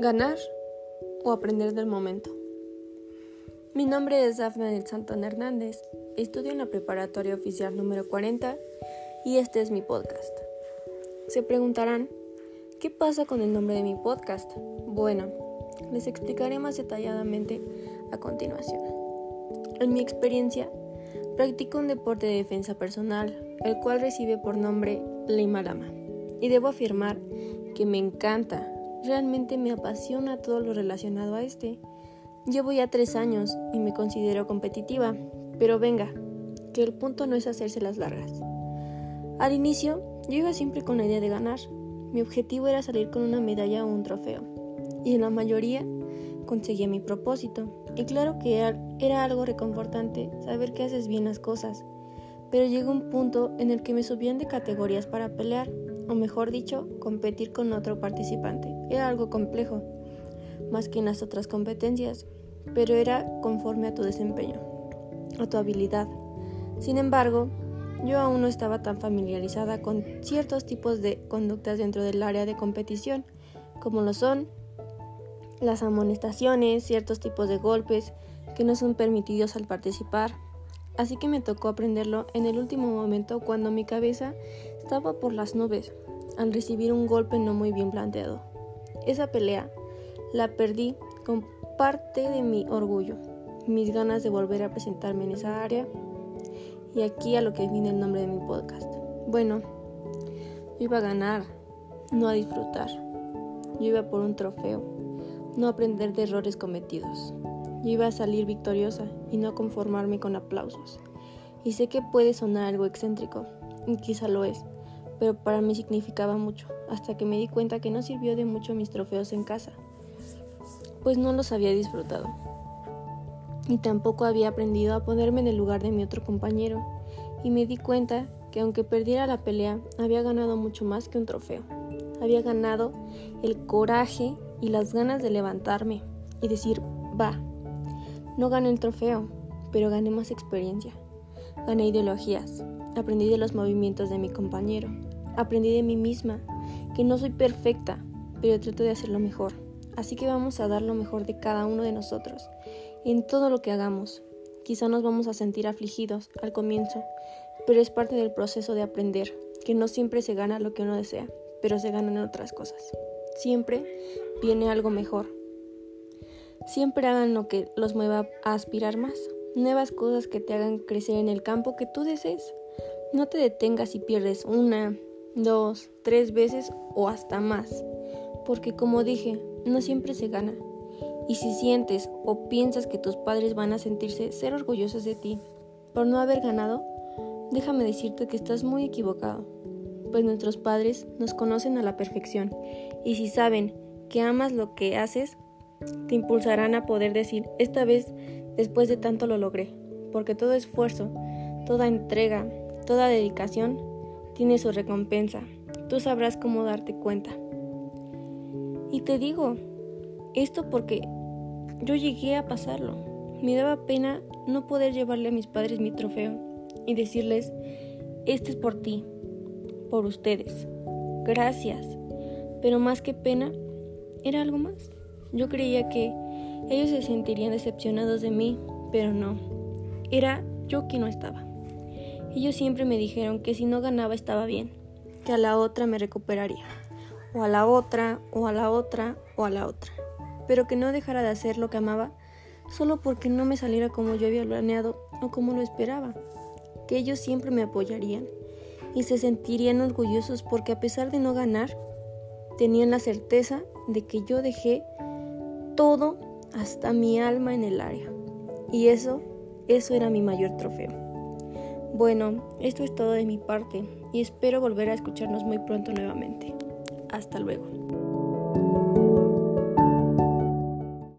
Ganar o aprender del momento. Mi nombre es Dafne del Santón Hernández, estudio en la preparatoria oficial número 40 y este es mi podcast. Se preguntarán, ¿qué pasa con el nombre de mi podcast? Bueno, les explicaré más detalladamente a continuación. En mi experiencia, practico un deporte de defensa personal, el cual recibe por nombre Lima Lama, y debo afirmar que me encanta Realmente me apasiona todo lo relacionado a este. Llevo ya tres años y me considero competitiva, pero venga, que el punto no es hacerse las largas. Al inicio, yo iba siempre con la idea de ganar. Mi objetivo era salir con una medalla o un trofeo, y en la mayoría conseguía mi propósito. Y claro que era algo reconfortante saber que haces bien las cosas, pero llegó un punto en el que me subían de categorías para pelear o mejor dicho, competir con otro participante. Era algo complejo, más que en las otras competencias, pero era conforme a tu desempeño, a tu habilidad. Sin embargo, yo aún no estaba tan familiarizada con ciertos tipos de conductas dentro del área de competición, como lo son las amonestaciones, ciertos tipos de golpes que no son permitidos al participar. Así que me tocó aprenderlo en el último momento cuando mi cabeza estaba por las nubes al recibir un golpe no muy bien planteado. Esa pelea la perdí con parte de mi orgullo, mis ganas de volver a presentarme en esa área y aquí a lo que viene el nombre de mi podcast. Bueno, yo iba a ganar, no a disfrutar. Yo iba por un trofeo, no a aprender de errores cometidos. Yo iba a salir victoriosa y no a conformarme con aplausos. Y sé que puede sonar algo excéntrico, y quizá lo es, pero para mí significaba mucho, hasta que me di cuenta que no sirvió de mucho mis trofeos en casa, pues no los había disfrutado. Y tampoco había aprendido a ponerme en el lugar de mi otro compañero, y me di cuenta que aunque perdiera la pelea, había ganado mucho más que un trofeo. Había ganado el coraje y las ganas de levantarme y decir, va, no gané el trofeo, pero gané más experiencia. Gané ideologías, aprendí de los movimientos de mi compañero, Aprendí de mí misma que no soy perfecta, pero trato de hacerlo mejor. Así que vamos a dar lo mejor de cada uno de nosotros en todo lo que hagamos. Quizá nos vamos a sentir afligidos al comienzo, pero es parte del proceso de aprender, que no siempre se gana lo que uno desea, pero se ganan otras cosas. Siempre viene algo mejor. Siempre hagan lo que los mueva a aspirar más, nuevas cosas que te hagan crecer en el campo que tú desees. No te detengas y pierdes una, dos, tres veces o hasta más, porque como dije, no siempre se gana. Y si sientes o piensas que tus padres van a sentirse ser orgullosos de ti por no haber ganado, déjame decirte que estás muy equivocado, pues nuestros padres nos conocen a la perfección. Y si saben que amas lo que haces, te impulsarán a poder decir, esta vez, después de tanto lo logré, porque todo esfuerzo, toda entrega, toda dedicación tiene su recompensa. Tú sabrás cómo darte cuenta. Y te digo, esto porque yo llegué a pasarlo. Me daba pena no poder llevarle a mis padres mi trofeo y decirles, este es por ti, por ustedes. Gracias. Pero más que pena, era algo más. Yo creía que ellos se sentirían decepcionados de mí, pero no. Era yo quien no estaba. Ellos siempre me dijeron que si no ganaba estaba bien, que a la otra me recuperaría, o a la otra, o a la otra, o a la otra, pero que no dejara de hacer lo que amaba solo porque no me saliera como yo había planeado o como lo esperaba, que ellos siempre me apoyarían y se sentirían orgullosos porque a pesar de no ganar, tenían la certeza de que yo dejé todo hasta mi alma en el área. Y eso, eso era mi mayor trofeo. Bueno, esto es todo de mi parte y espero volver a escucharnos muy pronto nuevamente. Hasta luego.